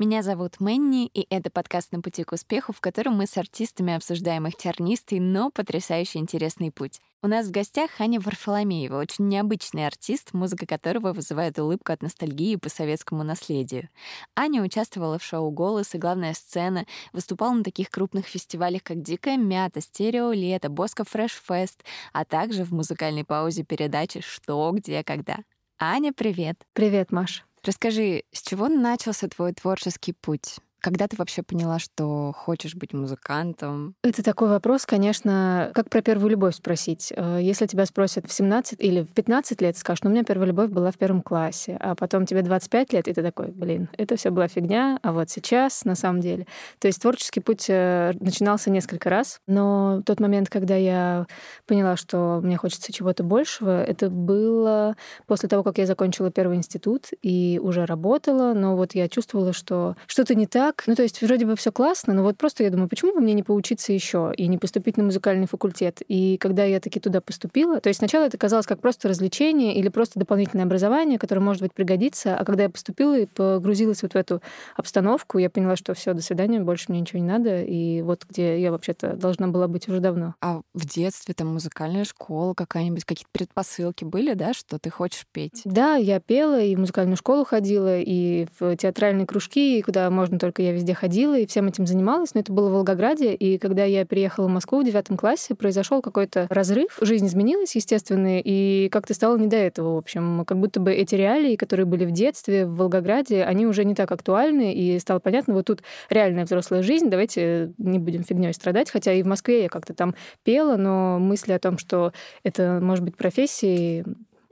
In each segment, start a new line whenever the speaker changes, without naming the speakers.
Меня зовут Мэнни, и это подкаст «На пути к успеху», в котором мы с артистами обсуждаем их тернистый, но потрясающе интересный путь. У нас в гостях Аня Варфоломеева, очень необычный артист, музыка которого вызывает улыбку от ностальгии по советскому наследию. Аня участвовала в шоу «Голос» и «Главная сцена», выступала на таких крупных фестивалях, как «Дикая мята», «Стерео лето», «Боско Фрэш Фест», а также в музыкальной паузе передачи «Что, где, когда». Аня, привет!
Привет, Маш.
Расскажи, с чего начался твой творческий путь? Когда ты вообще поняла, что хочешь быть музыкантом?
Это такой вопрос, конечно, как про первую любовь спросить. Э, если тебя спросят в 17 или в 15 лет, скажешь, ну, у меня первая любовь была в первом классе, а потом тебе 25 лет, и ты такой, блин, это все была фигня, а вот сейчас на самом деле. То есть творческий путь э, начинался несколько раз, но тот момент, когда я поняла, что мне хочется чего-то большего, это было после того, как я закончила первый институт и уже работала, но вот я чувствовала, что что-то не так, так. Ну, то есть вроде бы все классно, но вот просто я думаю, почему бы мне не поучиться еще и не поступить на музыкальный факультет? И когда я таки туда поступила, то есть сначала это казалось как просто развлечение или просто дополнительное образование, которое, может быть, пригодится, а когда я поступила и погрузилась вот в эту обстановку, я поняла, что все, до свидания, больше мне ничего не надо, и вот где я вообще-то должна была быть уже давно.
А в детстве там музыкальная школа какая-нибудь, какие-то предпосылки были, да, что ты хочешь петь?
Да, я пела, и в музыкальную школу ходила, и в театральные кружки, куда можно только я везде ходила и всем этим занималась, но это было в Волгограде, и когда я приехала в Москву в девятом классе, произошел какой-то разрыв, жизнь изменилась, естественно, и как-то стало не до этого, в общем, как будто бы эти реалии, которые были в детстве в Волгограде, они уже не так актуальны, и стало понятно, вот тут реальная взрослая жизнь, давайте не будем фигней страдать, хотя и в Москве я как-то там пела, но мысли о том, что это может быть профессией,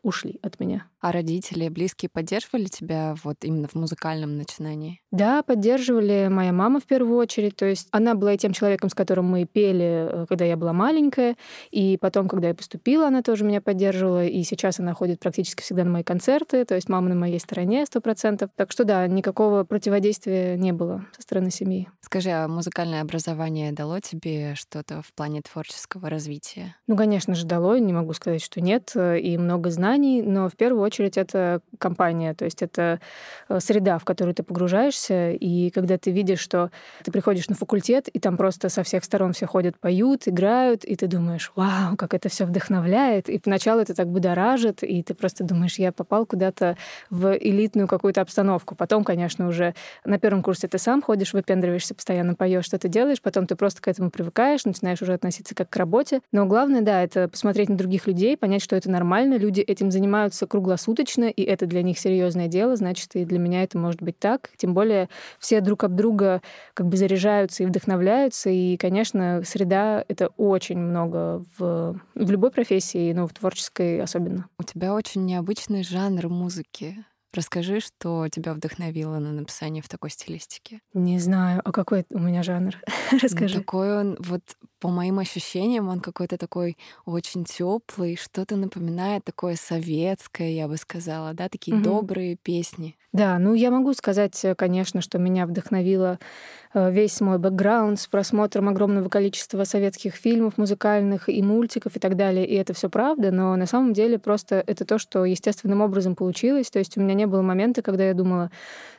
ушли от меня.
А родители, близкие поддерживали тебя вот именно в музыкальном начинании?
Да, поддерживали. Моя мама в первую очередь. То есть она была и тем человеком, с которым мы пели, э, когда я была маленькая. И потом, когда я поступила, она тоже меня поддерживала. И сейчас она ходит практически всегда на мои концерты. То есть мама на моей стороне сто процентов. Так что да, никакого противодействия не было со стороны семьи.
Скажи, а музыкальное образование дало тебе что-то в плане творческого развития?
Ну, конечно же, дало. Не могу сказать, что нет. И много знаний. Но в первую очередь это компания, то есть это э, среда, в которую ты погружаешься, и когда ты видишь, что ты приходишь на факультет, и там просто со всех сторон все ходят, поют, играют, и ты думаешь, вау, как это все вдохновляет, и поначалу это так будоражит, и ты просто думаешь, я попал куда-то в элитную какую-то обстановку. Потом, конечно, уже на первом курсе ты сам ходишь, выпендриваешься, постоянно поешь, что ты делаешь, потом ты просто к этому привыкаешь, начинаешь уже относиться как к работе. Но главное, да, это посмотреть на других людей, понять, что это нормально, люди этим занимаются круглосуточно, круглосуточно, и это для них серьезное дело, значит, и для меня это может быть так. Тем более все друг об друга как бы заряжаются и вдохновляются, и, конечно, среда — это очень много в, в любой профессии, но в творческой особенно.
У тебя очень необычный жанр музыки. Расскажи, что тебя вдохновило на написание в такой стилистике.
Не знаю, а какой у меня жанр? Расскажи.
Ну, такой он, вот по моим ощущениям, он какой-то такой очень теплый, что-то напоминает такое советское, я бы сказала, да, такие угу. добрые песни.
Да, ну я могу сказать, конечно, что меня вдохновило Э, весь мой бэкграунд с просмотром огромного количества советских фильмов, музыкальных и мультиков и так далее. И это все правда, но на самом деле просто это то, что естественным образом получилось. То есть у меня не было момента, когда я думала,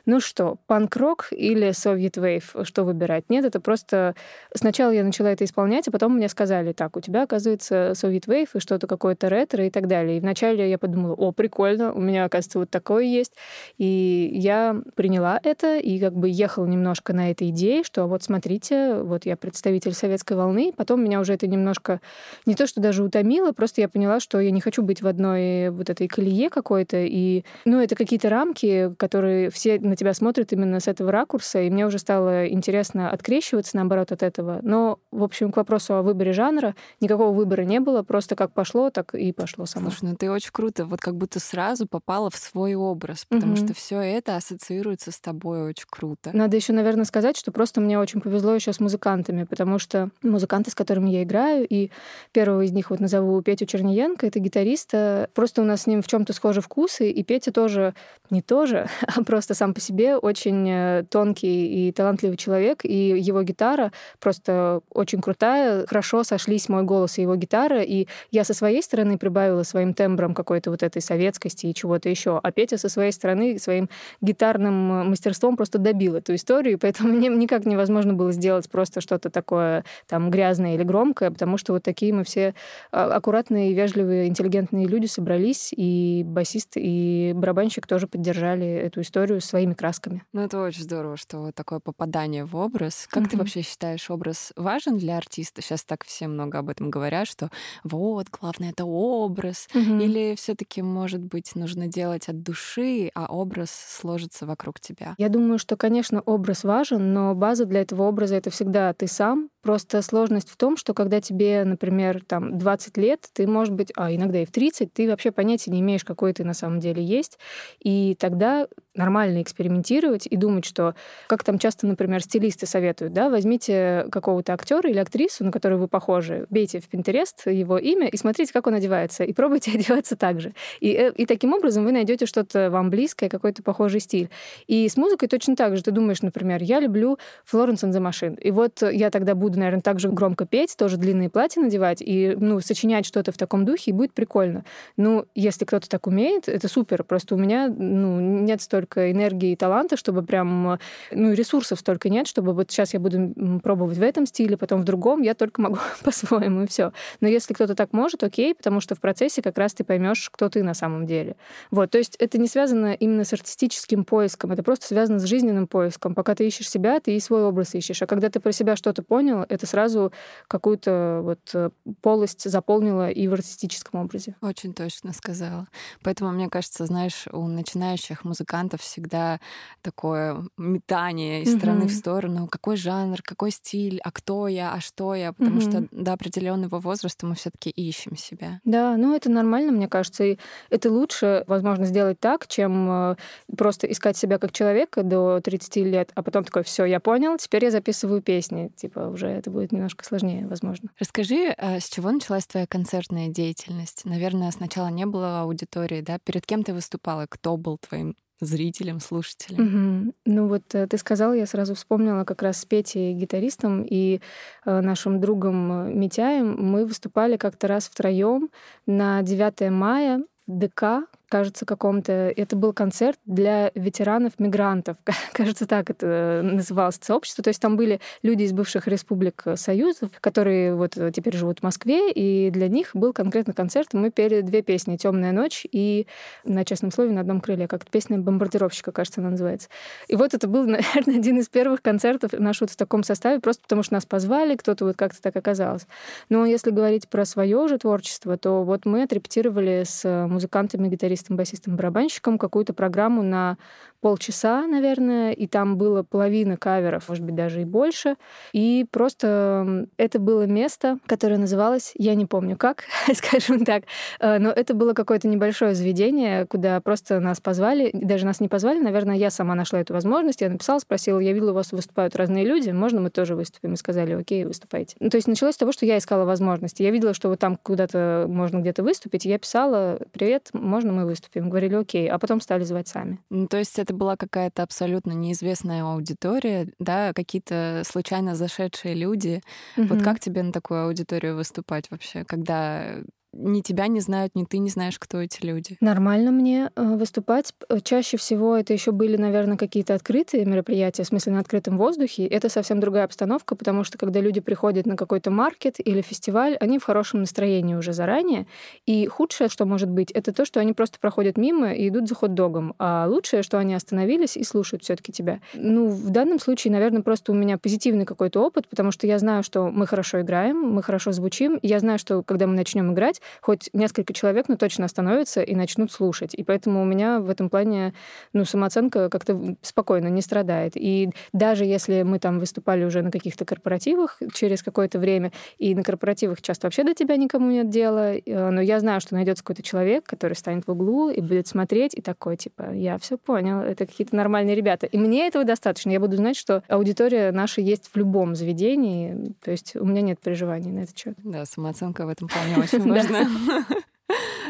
ну что, панк-рок или Soviet Wave, что выбирать? Нет, это просто... Сначала я начала это исполнять, а потом мне сказали, так, у тебя, оказывается, Soviet Wave и что-то какое-то ретро и так далее. И вначале я подумала, о, прикольно, у меня, оказывается, вот такое есть. И я приняла это и как бы ехала немножко на этой идее, что вот смотрите, вот я представитель советской волны. Потом меня уже это немножко не то, что даже утомило, просто я поняла, что я не хочу быть в одной вот этой колее какой-то. И, ну, это какие-то рамки, которые все на тебя смотрят именно с этого ракурса, и мне уже стало интересно открещиваться, наоборот, от этого. Но, в общем, к вопросу о выборе жанра никакого выбора не было, просто как пошло, так и пошло само.
Слушай, ну ты очень круто, вот как будто сразу попала в свой образ, потому угу. что все это ассоциируется с тобой очень круто.
Надо еще, наверное, сказать, что просто мне очень повезло еще с музыкантами, потому что музыканты, с которыми я играю, и первого из них вот назову Петю Черниенко, это гитарист, просто у нас с ним в чем-то схожи вкусы, и Петя тоже, не тоже, а просто сам по себе очень э, тонкий и талантливый человек, и его гитара просто очень крутая, хорошо сошлись мой голос и его гитара, и я со своей стороны прибавила своим тембром какой-то вот этой советскости и чего-то еще, а Петя со своей стороны своим гитарным мастерством просто добил эту историю, поэтому мне никак невозможно было сделать просто что-то такое там грязное или громкое, потому что вот такие мы все а, аккуратные, вежливые, интеллигентные люди собрались, и басист, и барабанщик тоже поддержали эту историю своими красками.
Ну, это очень здорово, что вот такое попадание в образ. Как mm-hmm. ты вообще считаешь, образ важен для артиста? Сейчас так все много об этом говорят, что вот, главное, это образ. Mm-hmm. Или все таки может быть, нужно делать от души, а образ сложится вокруг тебя?
Я думаю, что, конечно, образ важен, но база для этого образа — это всегда ты сам. Просто сложность в том, что когда тебе, например, там 20 лет, ты, может быть, а иногда и в 30, ты вообще понятия не имеешь, какой ты на самом деле есть. И тогда нормально экспериментировать и думать, что, как там часто, например, стилисты советуют, да, возьмите какого-то актера или актрису, на которую вы похожи, бейте в Пинтерест его имя и смотрите, как он одевается, и пробуйте одеваться так же. И, э, и таким образом вы найдете что-то вам близкое, какой-то похожий стиль. И с музыкой точно так же. Ты думаешь, например, я люблю And the Machine, и вот я тогда буду, наверное, так же громко петь, тоже длинные платья надевать, и, ну, сочинять что-то в таком духе, и будет прикольно. Ну, если кто-то так умеет, это супер. Просто у меня, ну, нет столько энергии и таланта, чтобы прям, ну, ресурсов столько нет, чтобы вот сейчас я буду пробовать в этом стиле, потом в другом, я только могу по-своему, и все. Но если кто-то так может, окей, потому что в процессе как раз ты поймешь, кто ты на самом деле. Вот, то есть это не связано именно с артистическим поиском, это просто связано с жизненным поиском. Пока ты ищешь себя, ты и свой образ ищешь. А когда ты про себя что-то понял, это сразу какую-то вот э, полость заполнила и в артистическом образе.
Очень точно сказала. Поэтому, мне кажется, знаешь, у начинающих музыкантов всегда такое метание из стороны mm-hmm. в сторону. Какой жанр, какой стиль, а кто я, а что я? Потому mm-hmm. что до определенного возраста мы все-таки ищем себя.
Да, ну это нормально, мне кажется. И это лучше, возможно, сделать так, чем э, просто искать себя как человека до 30 лет, а потом такой, все, я понял, теперь я записываю песни. Типа уже это будет немножко сложнее, возможно.
Расскажи, а с чего началась твоя концертная деятельность? Наверное, сначала не было аудитории, да? Перед кем ты выступала? Кто был твоим зрителям, слушателям.
Угу. Ну вот э, ты сказала, я сразу вспомнила как раз с Петей, гитаристом, и э, нашим другом э, Митяем. Мы выступали как-то раз втроем на 9 мая в ДК кажется, каком-то... Это был концерт для ветеранов-мигрантов. кажется, так это называлось сообщество. То есть там были люди из бывших республик Союзов, которые вот теперь живут в Москве, и для них был конкретно концерт. Мы пели две песни «Темная ночь» и «На честном слове на одном крыле», как песня «Бомбардировщика», кажется, она называется. И вот это был, наверное, один из первых концертов наш вот в таком составе, просто потому что нас позвали, кто-то вот как-то так оказалось. Но если говорить про свое уже творчество, то вот мы отрепетировали с музыкантами-гитаристами гитаристом, басистом, барабанщиком какую-то программу на полчаса, наверное, и там было половина каверов, может быть, даже и больше. И просто это было место, которое называлось, я не помню как, скажем так, э, но это было какое-то небольшое заведение, куда просто нас позвали, даже нас не позвали, наверное, я сама нашла эту возможность, я написала, спросила, я видела, у вас выступают разные люди, можно мы тоже выступим? И сказали, окей, выступайте. Ну, то есть началось с того, что я искала возможности. Я видела, что вот там куда-то можно где-то выступить, я писала, привет, можно мы выступим? Говорили, окей, а потом стали звать сами.
Ну, то есть это это была какая-то абсолютно неизвестная аудитория, да, какие-то случайно зашедшие люди. Угу. Вот как тебе на такую аудиторию выступать вообще, когда ни тебя не знают, ни ты не знаешь, кто эти люди.
Нормально мне э, выступать. Чаще всего это еще были, наверное, какие-то открытые мероприятия, в смысле на открытом воздухе. Это совсем другая обстановка, потому что когда люди приходят на какой-то маркет или фестиваль, они в хорошем настроении уже заранее. И худшее, что может быть, это то, что они просто проходят мимо и идут за хот-догом. А лучшее, что они остановились и слушают все-таки тебя. Ну, в данном случае, наверное, просто у меня позитивный какой-то опыт, потому что я знаю, что мы хорошо играем, мы хорошо звучим. Я знаю, что когда мы начнем играть, слушать, хоть несколько человек, но точно остановятся и начнут слушать. И поэтому у меня в этом плане ну, самооценка как-то спокойно не страдает. И даже если мы там выступали уже на каких-то корпоративах через какое-то время, и на корпоративах часто вообще до тебя никому нет дела, э, но я знаю, что найдется какой-то человек, который станет в углу и будет смотреть, и такой, типа, я все понял, это какие-то нормальные ребята. И мне этого достаточно. Я буду знать, что аудитория наша есть в любом заведении, то есть у меня нет переживаний на этот счет.
Да, самооценка в этом плане очень важна.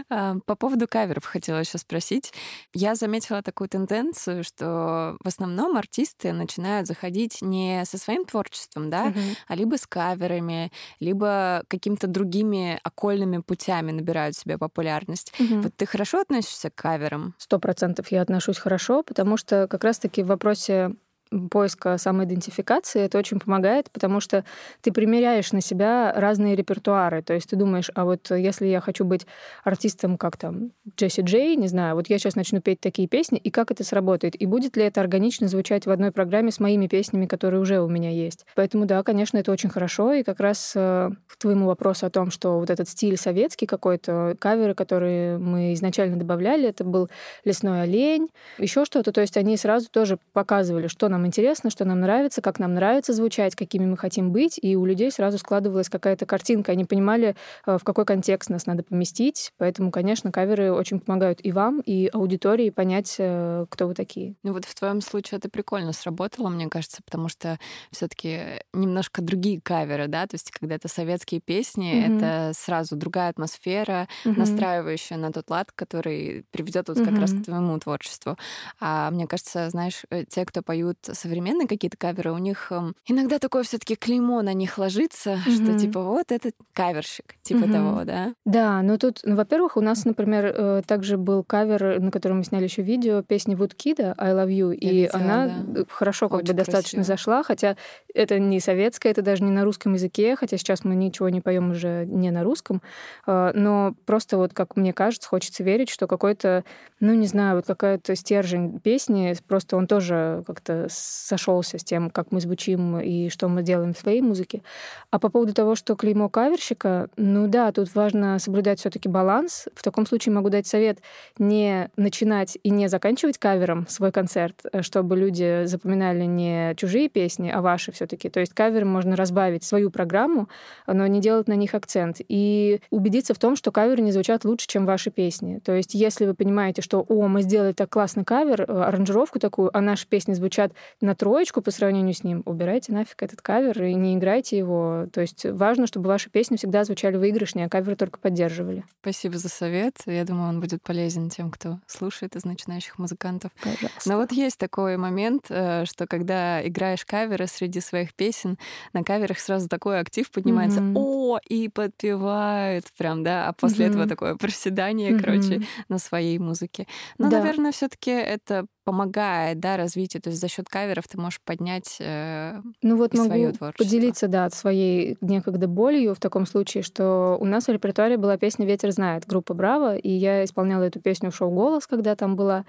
А, по поводу каверов хотела еще спросить. Я заметила такую тенденцию, что в основном артисты начинают заходить не со своим творчеством, да, угу. а либо с каверами, либо какими-то другими окольными путями набирают себе популярность. Угу. Вот ты хорошо относишься к каверам?
Сто процентов я отношусь хорошо, потому что как раз-таки в вопросе поиска самоидентификации это очень помогает, потому что ты примеряешь на себя разные репертуары. То есть ты думаешь, а вот если я хочу быть артистом, как там Джесси Джей, не знаю, вот я сейчас начну петь такие песни, и как это сработает? И будет ли это органично звучать в одной программе с моими песнями, которые уже у меня есть? Поэтому да, конечно, это очень хорошо. И как раз э, к твоему вопросу о том, что вот этот стиль советский какой-то, каверы, которые мы изначально добавляли, это был «Лесной олень», еще что-то. То есть они сразу тоже показывали, что нам нам интересно, что нам нравится, как нам нравится звучать, какими мы хотим быть, и у людей сразу складывалась какая-то картинка. Они понимали, э, в какой контекст нас надо поместить. Поэтому, конечно, каверы очень помогают и вам, и аудитории понять, э, кто вы такие.
Ну вот в твоем случае это прикольно сработало, мне кажется, потому что все-таки немножко другие каверы, да, то есть когда это советские песни, mm-hmm. это сразу другая атмосфера, mm-hmm. настраивающая на тот лад, который приведет вот как mm-hmm. раз к твоему творчеству. А мне кажется, знаешь, э, те, кто поют современные какие-то каверы, у них э, иногда такое все таки клеймо на них ложится, mm-hmm. что типа вот этот каверщик, типа mm-hmm. того, да?
Да, ну тут, ну, во-первых, у нас, например, э, также был кавер, на котором мы сняли еще видео, песни Вудкида «I Love You», Я и видела, она да. хорошо как Очень бы достаточно красиво. зашла, хотя это не советская, это даже не на русском языке, хотя сейчас мы ничего не поем уже не на русском, э, но просто вот, как мне кажется, хочется верить, что какой-то, ну, не знаю, вот какая-то стержень песни, просто он тоже как-то сошелся с тем, как мы звучим и что мы делаем в своей музыке. А по поводу того, что клеймо каверщика, ну да, тут важно соблюдать все-таки баланс. В таком случае могу дать совет не начинать и не заканчивать кавером свой концерт, э, чтобы люди запоминали не чужие песни, а ваши все-таки. То есть кавером можно разбавить свою программу, но не делать на них акцент. И убедиться в том, что каверы не звучат лучше, чем ваши песни. То есть если вы понимаете, что, о, мы сделали так классный кавер, э, аранжировку такую, а наши песни звучат на троечку по сравнению с ним, убирайте нафиг этот кавер и не играйте его. То есть важно, чтобы ваши песни всегда звучали выигрышнее, а каверы только поддерживали.
Спасибо за совет. Я думаю, он будет полезен тем, кто слушает из начинающих музыкантов.
Пожалуйста.
Но вот есть такой момент, э, что когда играешь каверы среди своих песен, на каверах сразу такой актив поднимается. Mm-hmm. О, и подпевают прям, да, а после mm-hmm. этого такое проседание, mm-hmm. короче, на своей музыке. Но, да. наверное, все-таки это помогает, да, развитию. То есть за счет каверов ты можешь поднять э,
ну вот могу
свое творчество.
поделиться, да, от своей некогда болью в таком случае, что у нас в репертуаре была песня «Ветер знает» группа «Браво», и я исполняла эту песню в шоу «Голос», когда там была,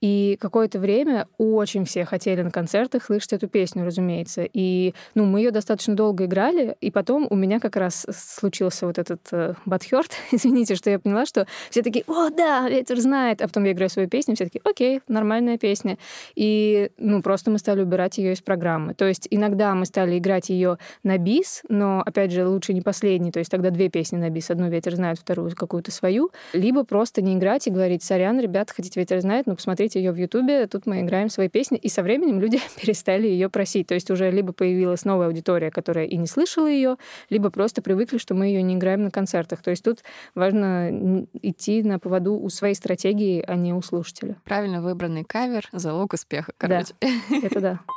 и какое-то время очень все хотели на концертах слышать эту песню, разумеется, и, ну, мы ее достаточно долго играли, и потом у меня как раз случился вот этот э, батхёрт, извините, что я поняла, что все такие «О, да, ветер знает», а потом я играю свою песню, все такие «Окей, нормальная песня» песня. И, ну, просто мы стали убирать ее из программы. То есть иногда мы стали играть ее на бис, но, опять же, лучше не последний. То есть тогда две песни на бис. Одну «Ветер знает», вторую какую-то свою. Либо просто не играть и говорить, сорян, ребята, хотите «Ветер знает», но посмотрите ее в Ютубе, тут мы играем свои песни. И со временем люди перестали ее просить. То есть уже либо появилась новая аудитория, которая и не слышала ее, либо просто привыкли, что мы ее не играем на концертах. То есть тут важно идти на поводу у своей стратегии, а не у слушателя.
Правильно выбранный кавер кавер — залог успеха, короче.
Да, это да.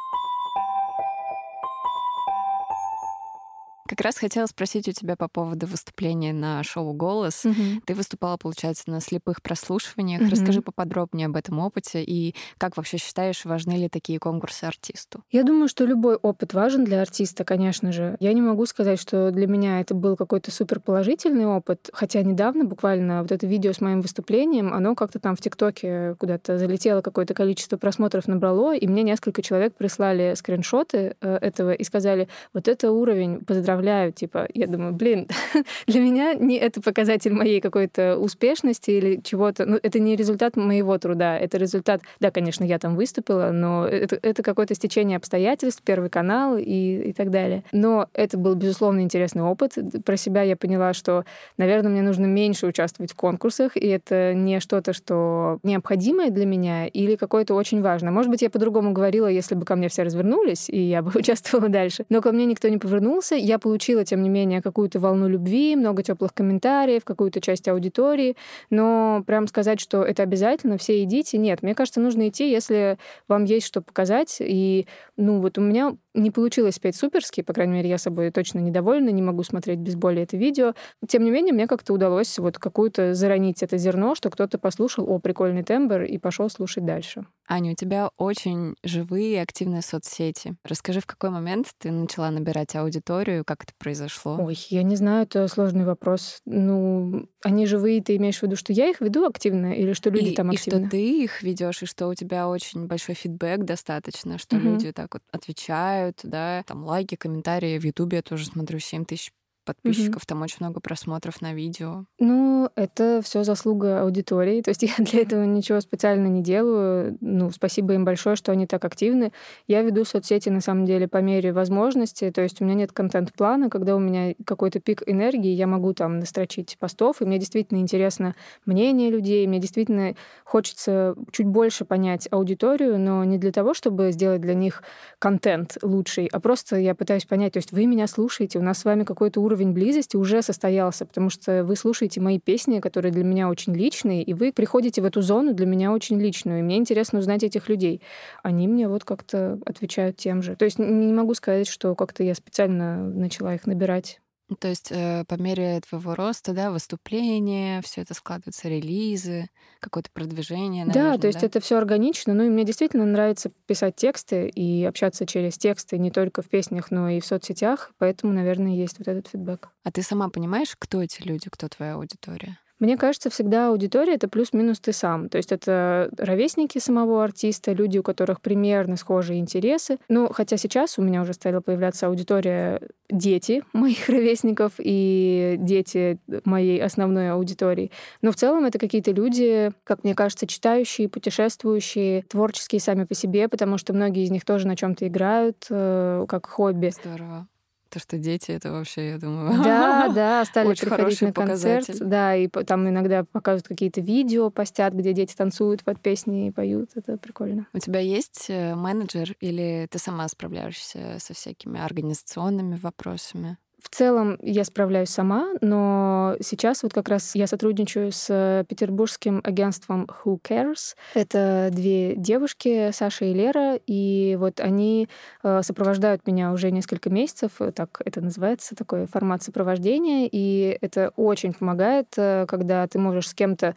Как раз хотела спросить у тебя по поводу выступления на шоу «Голос». Угу. Ты выступала, получается, на слепых прослушиваниях. Угу. Расскажи поподробнее об этом опыте и как вообще считаешь, важны ли такие конкурсы артисту?
Я думаю, что любой опыт важен для артиста, конечно же. Я не могу сказать, что для меня это был какой-то суперположительный опыт, хотя недавно буквально вот это видео с моим выступлением, оно как-то там в ТикТоке куда-то залетело, какое-то количество просмотров набрало, и мне несколько человек прислали скриншоты э, этого и сказали, вот это уровень, поздравляю поздравляю, типа, я думаю, блин, для меня не это показатель моей какой-то успешности или чего-то, ну, это не результат моего труда, это результат, да, конечно, я там выступила, но это, это какое-то стечение обстоятельств, Первый канал и, и так далее. Но это был, безусловно, интересный опыт. Про себя я поняла, что, наверное, мне нужно меньше участвовать в конкурсах, и это не что-то, что необходимое для меня или какое-то очень важное. Может быть, я по-другому говорила, если бы ко мне все развернулись, и я бы участвовала дальше. Но ко мне никто не повернулся. Я получила, тем не менее, какую-то волну любви, много теплых комментариев, какую-то часть аудитории, но прям сказать, что это обязательно, все идите, нет. Мне кажется, нужно идти, если вам есть что показать. И, ну, вот у меня не получилось спеть суперски, по крайней мере, я собой точно недовольна, не могу смотреть без боли это видео. Тем не менее, мне как-то удалось вот какую-то заронить это зерно, что кто-то послушал, о, прикольный тембр, и пошел слушать дальше.
Аня, у тебя очень живые и активные соцсети. Расскажи, в какой момент ты начала набирать аудиторию, как это произошло?
Ой, я не знаю, это сложный вопрос. Ну, они живые, ты имеешь в виду, что я их веду активно или что люди
и,
там активно?
И что ты их ведешь, и что у тебя очень большой фидбэк достаточно, что угу. люди так вот отвечают, да, там лайки, комментарии. В Ютубе я тоже смотрю 7 тысяч подписчиков, угу. там очень много просмотров на видео.
Ну, это все заслуга аудитории. То есть я для этого ничего специально не делаю. Ну, спасибо им большое, что они так активны. Я веду соцсети, на самом деле, по мере возможности. То есть у меня нет контент-плана, когда у меня какой-то пик энергии, я могу там настрочить постов, и мне действительно интересно мнение людей, мне действительно хочется чуть больше понять аудиторию, но не для того, чтобы сделать для них контент лучший, а просто я пытаюсь понять, то есть вы меня слушаете, у нас с вами какой-то уровень уровень близости уже состоялся, потому что вы слушаете мои песни, которые для меня очень личные, и вы приходите в эту зону для меня очень личную, и мне интересно узнать этих людей. Они мне вот как-то отвечают тем же. То есть не могу сказать, что как-то я специально начала их набирать.
Ну, то есть э, по мере твоего роста, да, выступления, все это складывается, релизы, какое-то продвижение. Наверное,
да, то есть да? это все органично. Ну и мне действительно нравится писать тексты и общаться через тексты не только в песнях, но и в соцсетях. Поэтому, наверное, есть вот этот фидбэк.
А ты сама понимаешь, кто эти люди, кто твоя аудитория?
Мне кажется, всегда аудитория — это плюс-минус ты сам. То есть это ровесники самого артиста, люди, у которых примерно схожие интересы. Ну, хотя сейчас у меня уже стала появляться аудитория дети моих ровесников и дети моей основной аудитории. Но в целом это какие-то люди, как мне кажется, читающие, путешествующие, творческие сами по себе, потому что многие из них тоже на чем то играют, э, как хобби.
Здорово. То, что дети, это вообще, я думаю,
да, да, стали очень приходить на концерт, показатель. да, и там иногда показывают какие-то видео, постят, где дети танцуют под песни и поют, это прикольно.
У тебя есть э, менеджер или ты сама справляешься со всякими организационными вопросами?
В целом я справляюсь сама, но сейчас вот как раз я сотрудничаю с петербургским агентством Who Cares. Это две девушки, Саша и Лера, и вот они э, сопровождают меня уже несколько месяцев, так это называется, такой формат сопровождения, и это очень помогает, э, когда ты можешь с кем-то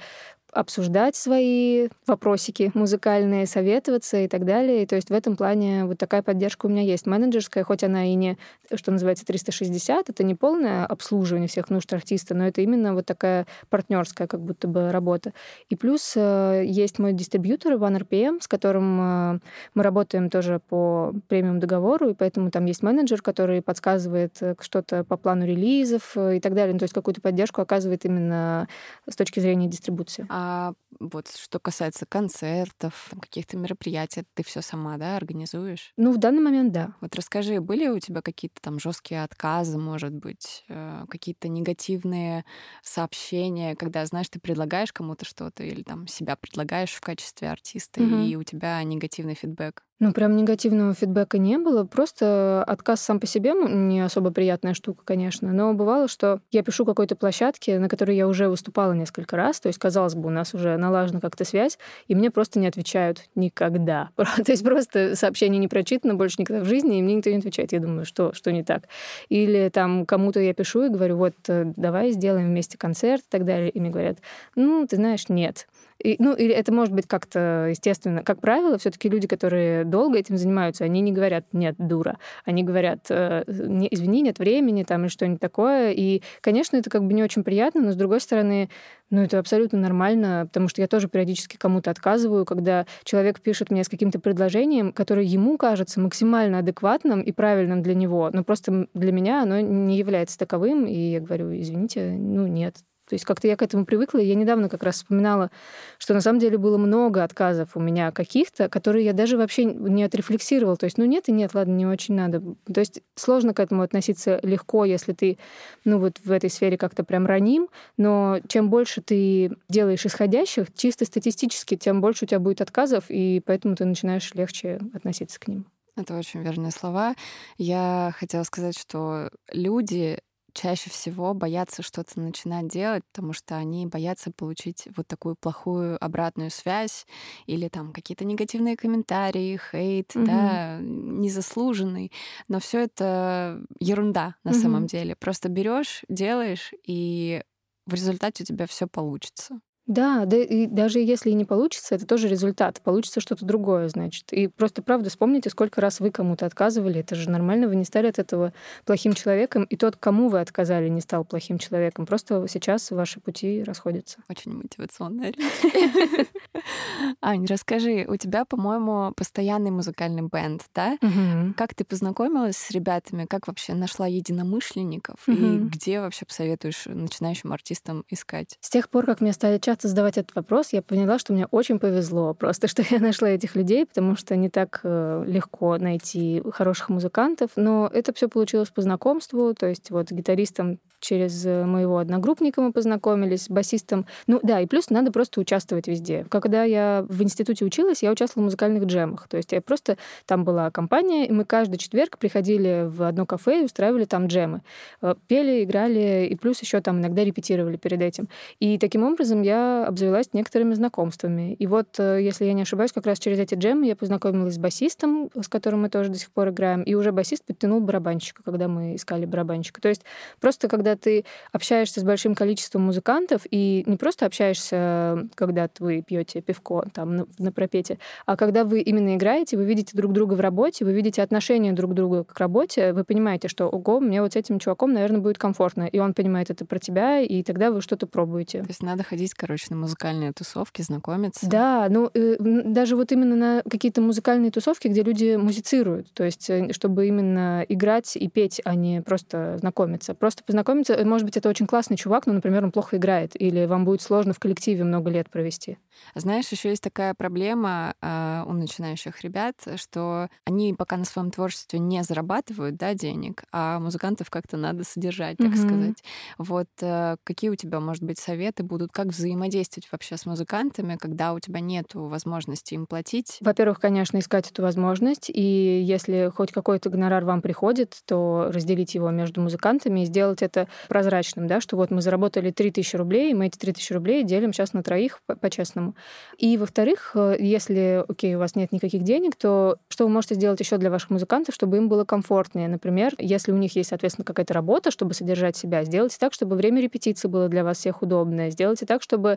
обсуждать свои вопросики музыкальные, советоваться и так далее. И, то есть в этом плане вот такая поддержка у меня есть. Менеджерская, хоть она и не, что называется, 360, это не полное обслуживание всех нужд артиста, но это именно вот такая партнерская как будто бы работа. И плюс э, есть мой дистрибьютор One RPM, с которым э, мы работаем тоже по премиум договору, и поэтому там есть менеджер, который подсказывает э, что-то по плану релизов и так далее. Ну, то есть какую-то поддержку оказывает именно с точки зрения дистрибуции.
А а вот что касается концертов, каких-то мероприятий, ты все сама, да, организуешь?
Ну, в данный момент, да.
Вот расскажи, были у тебя какие-то там жесткие отказы, может быть, э, какие-то негативные сообщения, когда, знаешь, ты предлагаешь кому-то что-то или там себя предлагаешь в качестве артиста, угу. и у тебя негативный фидбэк?
Ну, прям негативного фидбэка не было. Просто отказ сам по себе не особо приятная штука, конечно. Но бывало, что я пишу какой-то площадке, на которой я уже выступала несколько раз. То есть, казалось бы, у нас уже налажена как-то связь, и мне просто не отвечают никогда. То есть просто сообщение не прочитано больше никогда в жизни, и мне никто не отвечает. Я думаю, что, что не так. Или там кому-то я пишу и говорю, вот, э, давай сделаем вместе концерт и так далее. И мне говорят, ну, ты знаешь, нет. И, ну, или это может быть как-то естественно. Как правило, все-таки люди, которые долго этим занимаются, они не говорят «нет, дура». Они говорят э, «извини, нет времени» там, или что-нибудь такое. И, конечно, это как бы не очень приятно, но, с другой стороны, ну, это абсолютно нормально, потому что я тоже периодически кому-то отказываю, когда человек пишет мне с каким-то предложением, которое ему кажется максимально адекватным и правильным для него, но просто для меня оно не является таковым, и я говорю, извините, ну, нет, то есть как-то я к этому привыкла. И я недавно как раз вспоминала, что на самом деле было много отказов у меня каких-то, которые я даже вообще не отрефлексировала. То есть, ну нет и нет, ладно, не очень надо. То есть сложно к этому относиться легко, если ты, ну вот в этой сфере как-то прям раним, но чем больше ты делаешь исходящих, чисто статистически, тем больше у тебя будет отказов, и поэтому ты начинаешь легче относиться к ним.
Это очень верные слова. Я хотела сказать, что люди чаще всего боятся что-то начинать делать, потому что они боятся получить вот такую плохую обратную связь или там какие-то негативные комментарии, хейт, угу. да, незаслуженный. Но все это ерунда на угу. самом деле. Просто берешь, делаешь, и в результате у тебя все получится.
Да, да и даже если и не получится, это тоже результат. Получится что-то другое, значит. И просто, правда, вспомните, сколько раз вы кому-то отказывали. Это же нормально, вы не стали от этого плохим человеком. И тот, кому вы отказали, не стал плохим человеком. Просто сейчас ваши пути расходятся.
Очень мотивационная речь. Ань, расскажи, у тебя, по-моему, постоянный музыкальный бенд, да? Как ты познакомилась с ребятами? Как вообще нашла единомышленников? И где вообще посоветуешь начинающим артистам искать?
С тех пор, как мне стали часто часто задавать этот вопрос, я поняла, что мне очень повезло просто, что я нашла этих людей, потому что не так э, легко найти хороших музыкантов. Но это все получилось по знакомству, то есть вот гитаристом через э, моего одногруппника мы познакомились, басистом. Ну да, и плюс надо просто участвовать везде. Когда я в институте училась, я участвовала в музыкальных джемах. То есть я просто... Там была компания, и мы каждый четверг приходили в одно кафе и устраивали там джемы. Э, пели, играли, и плюс еще там иногда репетировали перед этим. И таким образом я обзавелась некоторыми знакомствами. И вот, э, если я не ошибаюсь, как раз через эти джемы я познакомилась с басистом, с которым мы тоже до сих пор играем, и уже басист подтянул барабанщика, когда мы искали барабанщика. То есть просто когда ты общаешься с большим количеством музыкантов, и не просто общаешься, когда вы пьете пивко там на, на пропете, а когда вы именно играете, вы видите друг друга в работе, вы видите отношение друг к другу к работе, вы понимаете, что, ого, мне вот с этим чуваком, наверное, будет комфортно, и он понимает это про тебя, и тогда вы что-то пробуете.
То есть надо ходить, короче, короче, на музыкальные тусовки, знакомиться.
Да, ну э, даже вот именно на какие-то музыкальные тусовки, где люди музицируют, то есть э, чтобы именно играть и петь, а не просто знакомиться. Просто познакомиться, э, может быть, это очень классный чувак, но, например, он плохо играет, или вам будет сложно в коллективе много лет провести.
Знаешь, еще есть такая проблема э, у начинающих ребят, что они пока на своем творчестве не зарабатывают да, денег, а музыкантов как-то надо содержать, так mm-hmm. сказать. Вот э, какие у тебя, может быть, советы будут, как взаимодействовать взаимодействовать вообще с музыкантами, когда у тебя нет возможности им платить?
Во-первых, конечно, искать эту возможность, и если хоть какой-то гонорар вам приходит, то разделить его между музыкантами и сделать это прозрачным, да, что вот мы заработали 3000 рублей, и мы эти 3000 рублей делим сейчас на троих по-честному. И, во-вторых, э, если, окей, у вас нет никаких денег, то что вы можете сделать еще для ваших музыкантов, чтобы им было комфортнее? Например, если у них есть, соответственно, какая-то работа, чтобы содержать себя, сделайте так, чтобы время репетиции было для вас всех удобное, сделайте так, чтобы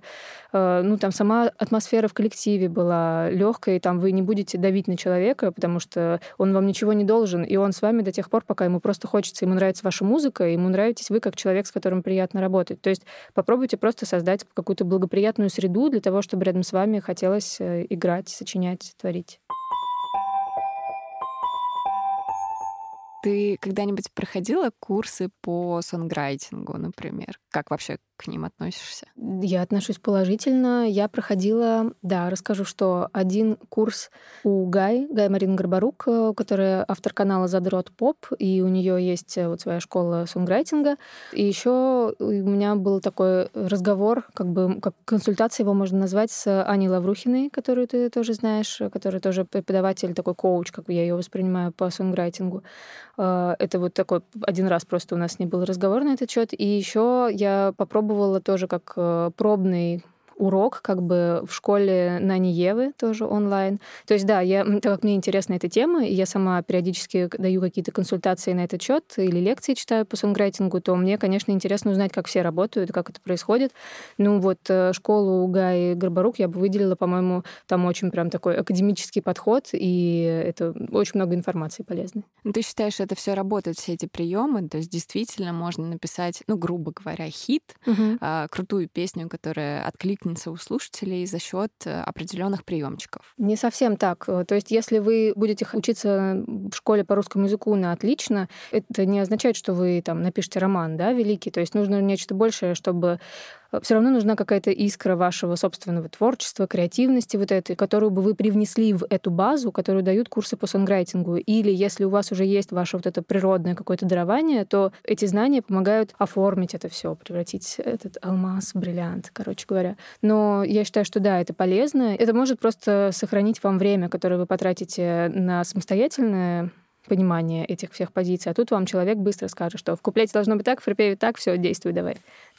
э, ну, там сама атмосфера в коллективе была легкой, там вы не будете давить на человека, потому что он вам ничего не должен, и он с вами до тех пор, пока ему просто хочется, ему нравится ваша музыка, ему нравитесь вы как человек, с которым приятно работать. То есть попробуйте просто создать какую-то благоприятную среду для того, чтобы рядом с вами хотелось э, играть, сочинять, творить.
Ты когда-нибудь проходила курсы по сонграйтингу, например? Как вообще к ним относишься?
Я отношусь положительно. Я проходила, да, расскажу, что один курс у Гай, Гай Марин Горбарук, э, которая автор канала Задрот Поп, и у нее есть э, вот своя школа сонграйтинга. И еще у меня был такой разговор, как бы как консультация его можно назвать, с Аней Лаврухиной, которую ты тоже знаешь, которая тоже преподаватель, такой коуч, как я ее воспринимаю по сонграйтингу. Э, это вот такой один раз просто у нас не был разговор на этот счет. И еще я попробовала тоже как э, пробный урок как бы в школе Нани Евы, тоже онлайн. То есть, да, я, так как мне интересна эта тема, и я сама периодически даю какие-то консультации на этот счет или лекции читаю по сонграйтингу, то мне, конечно, интересно узнать, как все работают, как это происходит. Ну вот э, школу Гай Горбарук я бы выделила, по-моему, там очень прям такой академический подход, и это очень много информации полезной.
Ну, ты считаешь, это все работает, все эти приемы? То есть действительно можно написать, ну, грубо говоря, хит, угу. крутую песню, которая откликнется откликнется у слушателей за счет э, определенных приемчиков.
Не совсем так. Э, то есть, если вы будете учиться в школе по русскому языку на отлично, это не означает, что вы там напишите роман, да, великий. То есть нужно нечто большее, чтобы все равно нужна какая-то искра вашего собственного творчества, креативности вот этой, которую бы вы привнесли в эту базу, которую дают курсы по сонграйтингу. Или если у вас уже есть ваше вот это природное какое-то дарование, то эти знания помогают оформить это все, превратить этот алмаз, бриллиант, короче говоря. Но я считаю, что да, это полезно. Это может просто сохранить вам время, которое вы потратите на самостоятельное понимание этих всех позиций. А тут вам человек быстро скажет, что в куплете должно быть так, в припеве так, все, действуй давай.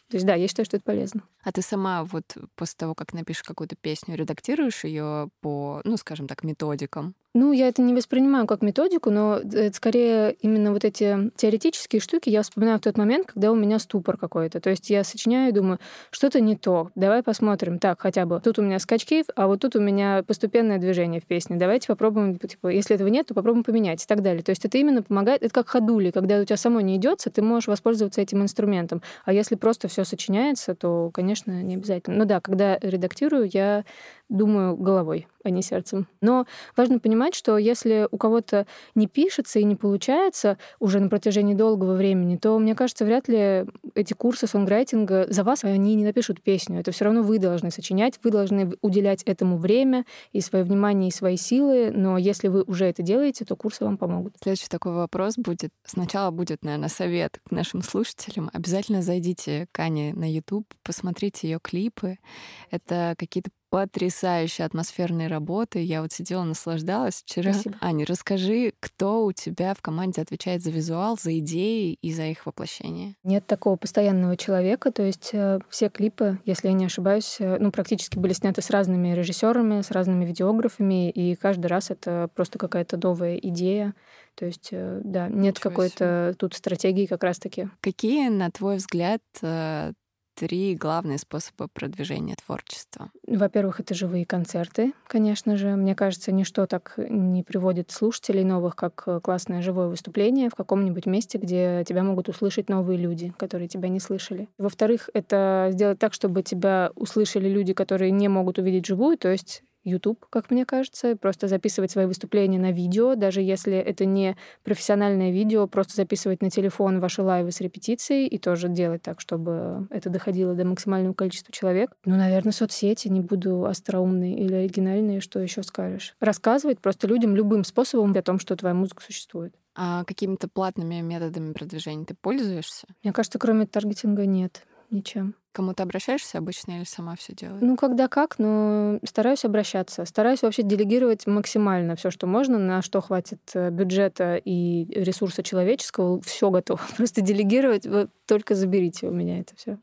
То есть да, я считаю, что это полезно.
А ты сама вот после того, как напишешь какую-то песню, редактируешь ее по, ну, скажем так, методикам?
Ну, я это не воспринимаю как методику, но это скорее именно вот эти теоретические штуки я вспоминаю в тот момент, когда у меня ступор какой-то. То есть я сочиняю и думаю, что-то не то, давай посмотрим. Так, хотя бы тут у меня скачки, а вот тут у меня постепенное движение в песне. Давайте попробуем, типа, если этого нет, то попробуем поменять и так далее. То есть это именно помогает, это как ходули, когда у тебя само не идется, ты можешь воспользоваться этим инструментом. А если просто все сочиняется, то, конечно, не обязательно. Но да, когда редактирую, я думаю головой, а не сердцем. Но важно понимать, что если у кого-то не пишется и не получается уже на протяжении долгого времени, то, мне кажется, вряд ли эти курсы сонграйтинга за вас, они не напишут песню. Это все равно вы должны сочинять, вы должны уделять этому время и свое внимание, и свои силы. Но если вы уже это делаете, то курсы вам помогут.
Следующий такой вопрос будет. Сначала будет, наверное, совет к нашим слушателям. Обязательно зайдите к Ане на YouTube, посмотрите ее клипы. Это какие-то потрясающей атмосферной работы. Я вот сидела, наслаждалась вчера.
Спасибо.
Аня, расскажи, кто у тебя в команде отвечает за визуал, за идеи и за их воплощение?
Нет такого постоянного человека, то есть э, все клипы, если я не ошибаюсь, э, ну, практически были сняты с разными режиссерами, с разными видеографами, и каждый раз это просто какая-то новая идея. То есть, э, да, нет какой-то тут стратегии как раз-таки.
Какие, на твой взгляд, три главные способа продвижения творчества?
Во-первых, это живые концерты, конечно же. Мне кажется, ничто так не приводит слушателей новых, как э, классное живое выступление в каком-нибудь месте, где тебя могут услышать новые люди, которые тебя не слышали. Во-вторых, это сделать так, чтобы тебя услышали люди, которые не могут увидеть живую, то есть YouTube, как мне кажется, просто записывать свои выступления на видео, даже если это не профессиональное видео, просто записывать на телефон ваши лайвы с репетицией и тоже делать так, чтобы это доходило до максимального количества человек. Ну, наверное, соцсети, не буду остроумной или оригинальной, что еще скажешь. Рассказывать просто людям любым способом о том, что твоя музыка существует.
А какими-то платными методами продвижения ты пользуешься?
Мне кажется, кроме таргетинга нет ничем.
Кому ты обращаешься обычно или сама все делаешь?
Ну, когда как, но стараюсь обращаться. Стараюсь вообще делегировать максимально все, что можно, на что хватит э, бюджета и ресурса человеческого. Все готово. Просто делегировать, вот только заберите у меня это все.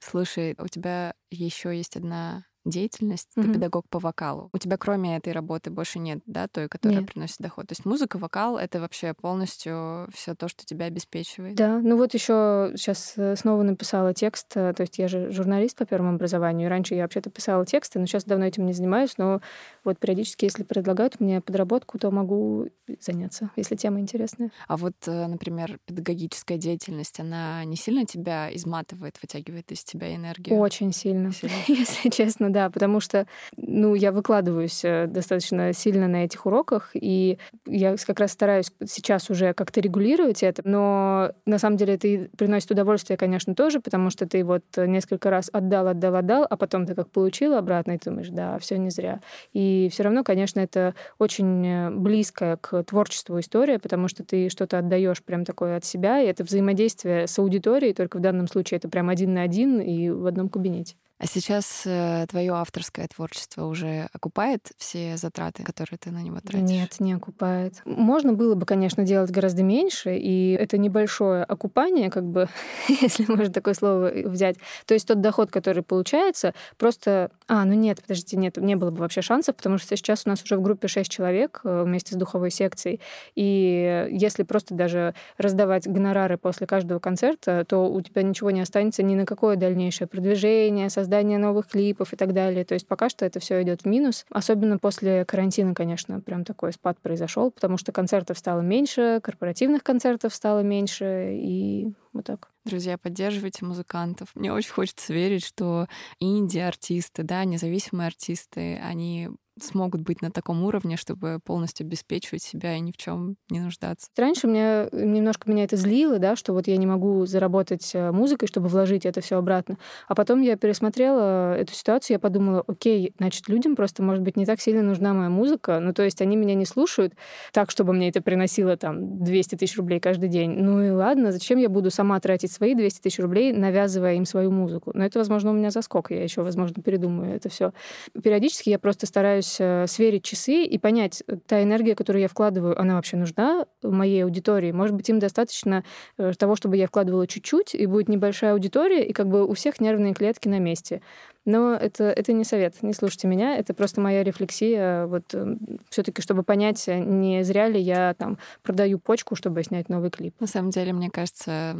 Слушай, у тебя еще есть одна деятельность, mm-hmm. ты педагог по вокалу. У тебя кроме этой работы больше нет, да, той, которая нет. приносит доход. То есть музыка, вокал — это вообще полностью все то, что тебя обеспечивает.
Да, ну вот еще сейчас э, снова написала текст, э, то есть я же журналист по первому образованию, и раньше я вообще-то писала тексты, но сейчас давно этим не занимаюсь, но вот периодически, если предлагают мне подработку, то могу заняться, если тема интересная.
А вот, э, например, педагогическая деятельность, она не сильно тебя изматывает, вытягивает из тебя энергию?
Очень сильно, сильно? если честно, да, потому что, ну, я выкладываюсь э, достаточно сильно на этих уроках, и я как раз стараюсь сейчас уже как-то регулировать это, но на самом деле это приносит удовольствие, конечно, тоже, потому что ты вот несколько раз отдал, отдал, отдал, а потом ты как получил обратно, и ты думаешь, да, все не зря. И все равно, конечно, это очень э, близкая к творчеству история, потому что ты что-то отдаешь прям такое от себя, и это взаимодействие с аудиторией, только в данном случае это прям один на один и в одном кабинете.
А сейчас э, твое авторское творчество уже окупает все затраты, которые ты на него тратишь?
Нет, не окупает. Можно было бы, конечно, делать гораздо меньше, и это небольшое окупание, как бы, если можно такое слово взять. То есть тот доход, который получается, просто... А, ну нет, подождите, нет, не было бы вообще шансов, потому что сейчас у нас уже в группе 6 человек э, вместе с духовой секцией, и если просто даже раздавать гонорары после каждого концерта, то у тебя ничего не останется ни на какое дальнейшее продвижение, создание создание новых клипов и так далее. То есть пока что это все идет в минус. Особенно после карантина, конечно, прям такой спад произошел, потому что концертов стало меньше, корпоративных концертов стало меньше, и вот так.
Друзья, поддерживайте музыкантов. Мне очень хочется верить, что инди-артисты, да, независимые артисты, они смогут быть на таком уровне, чтобы полностью обеспечивать себя и ни в чем не нуждаться.
Раньше мне немножко меня это злило, да, что вот я не могу заработать э, музыкой, чтобы вложить это все обратно. А потом я пересмотрела эту ситуацию, я подумала, окей, значит, людям просто, может быть, не так сильно нужна моя музыка, ну, то есть они меня не слушают так, чтобы мне это приносило там 200 тысяч рублей каждый день. Ну и ладно, зачем я буду сама тратить свои 200 тысяч рублей, навязывая им свою музыку? Но это, возможно, у меня заскок, я еще, возможно, передумаю это все. Периодически я просто стараюсь э, сверить часы и понять, э, та энергия, которую я вкладываю, она вообще нужна моей аудитории? Может быть, им достаточно э, того, чтобы я вкладывала чуть-чуть, и будет небольшая аудитория, и как бы у всех нервные клетки на месте. Но это, это не совет, не слушайте меня, это просто моя рефлексия, вот все таки чтобы понять, не зря ли я там продаю почку, чтобы снять новый клип.
На самом деле, мне кажется,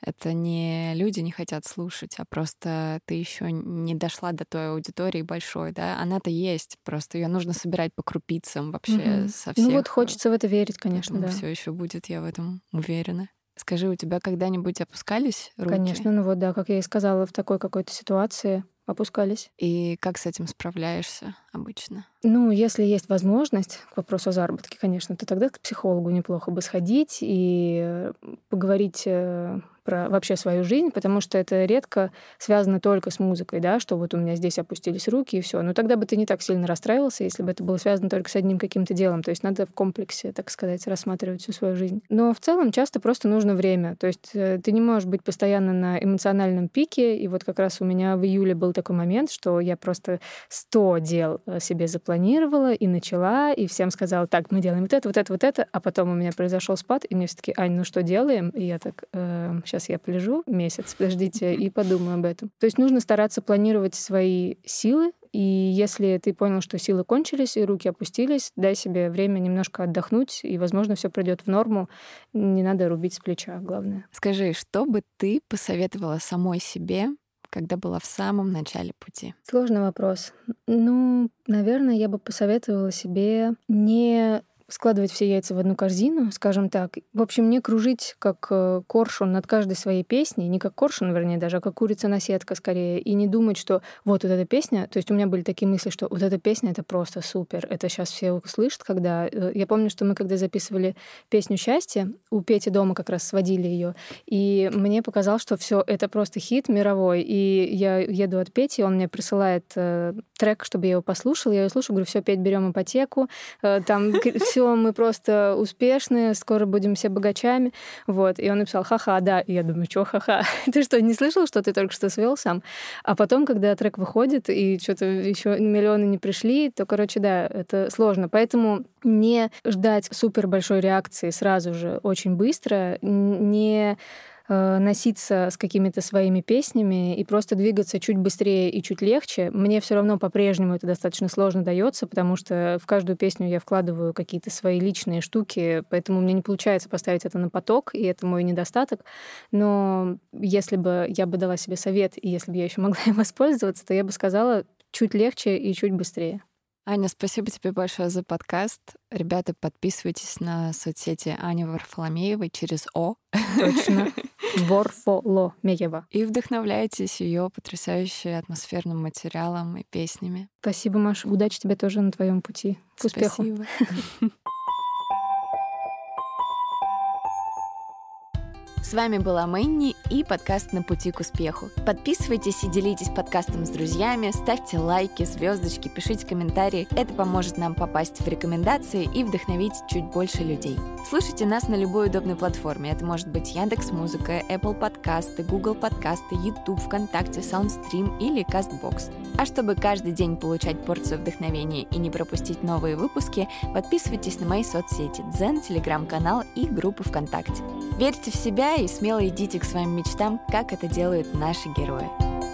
это не люди не хотят слушать, а просто ты еще не дошла до той аудитории большой, да, она-то есть, просто ее нужно собирать по крупицам вообще угу. со всех.
Ну вот хочется в это верить, конечно, да.
Все еще будет, я в этом уверена. Скажи, у тебя когда-нибудь опускались руки?
Конечно, ну вот да, как я и сказала, в такой какой-то ситуации опускались.
И как с этим справляешься обычно?
Ну, если есть возможность, к вопросу о заработке, конечно, то тогда к психологу неплохо бы сходить и поговорить э, про вообще свою жизнь, потому что это редко связано только с музыкой, да, что вот у меня здесь опустились руки и все. Но тогда бы ты не так сильно расстраивался, если бы это было связано только с одним каким-то делом. То есть надо в комплексе, так сказать, рассматривать всю свою жизнь. Но в целом часто просто нужно время. То есть э, ты не можешь быть постоянно на эмоциональном пике. И вот как раз у меня в июле был такой момент, что я просто 100 дел э, себе запланировала и начала, и всем сказала, так, мы делаем вот это, вот это, вот это, а потом у меня произошел спад, и мне все таки Ань, ну что делаем? И я так, э, сейчас я полежу месяц, подождите, и подумаю об этом. То есть нужно стараться планировать свои силы, и если ты понял, что силы кончились и руки опустились, дай себе время немножко отдохнуть, и, возможно, все придет в норму. Не надо рубить с плеча, главное.
Скажи, что бы ты посоветовала самой себе, когда была в самом начале пути?
Сложный вопрос. Ну, наверное, я бы посоветовала себе не складывать все яйца в одну корзину, скажем так. В общем, не кружить как э, коршун над каждой своей песней, не как коршун, вернее, даже, а как курица на сетка скорее, и не думать, что вот, вот эта песня, то есть у меня были такие мысли, что вот эта песня — это просто супер, это сейчас все услышат, когда... Э, я помню, что мы когда записывали песню «Счастье», у Пети дома как раз сводили ее, и мне показалось, что все это просто хит мировой, и я еду от Пети, он мне присылает э, трек, чтобы я его послушала, я ее слушаю, говорю, все, Петь, берем ипотеку, там все, мы просто успешные, скоро будем все богачами. Вот. И он написал, ха-ха, да. И я думаю, что ха-ха? Ты что, не слышал, что ты только что свел сам? А потом, когда трек выходит, и что-то еще миллионы не пришли, то, короче, да, это сложно. Поэтому не ждать супер большой реакции сразу же очень быстро, не носиться с какими-то своими песнями и просто двигаться чуть быстрее и чуть легче. Мне все равно по-прежнему это достаточно сложно дается, потому что в каждую песню я вкладываю какие-то свои личные штуки, поэтому мне не получается поставить это на поток, и это мой недостаток. Но если бы я бы дала себе совет, и если бы я еще могла им воспользоваться, то я бы сказала чуть легче и чуть быстрее.
Аня, спасибо тебе большое за подкаст. Ребята, подписывайтесь на соцсети Ани Варфоломеевой через О.
Точно. Ворфоломеева.
И вдохновляйтесь ее потрясающим атмосферным материалом и песнями.
Спасибо, Маша. Удачи тебе тоже на твоем пути. К успеху.
Спасибо. С вами была Мэнни и подкаст «На пути к успеху». Подписывайтесь и делитесь подкастом с друзьями, ставьте лайки, звездочки, пишите комментарии. Это поможет нам попасть в рекомендации и вдохновить чуть больше людей. Слушайте нас на любой удобной платформе. Это может быть Яндекс Музыка, Apple подкасты, Google подкасты, YouTube, ВКонтакте, Soundstream или CastBox. А чтобы каждый день получать порцию вдохновения и не пропустить новые выпуски, подписывайтесь на мои соцсети Дзен, Телеграм-канал и группу ВКонтакте. Верьте в себя и смело идите к своим мечтам, как это делают наши герои.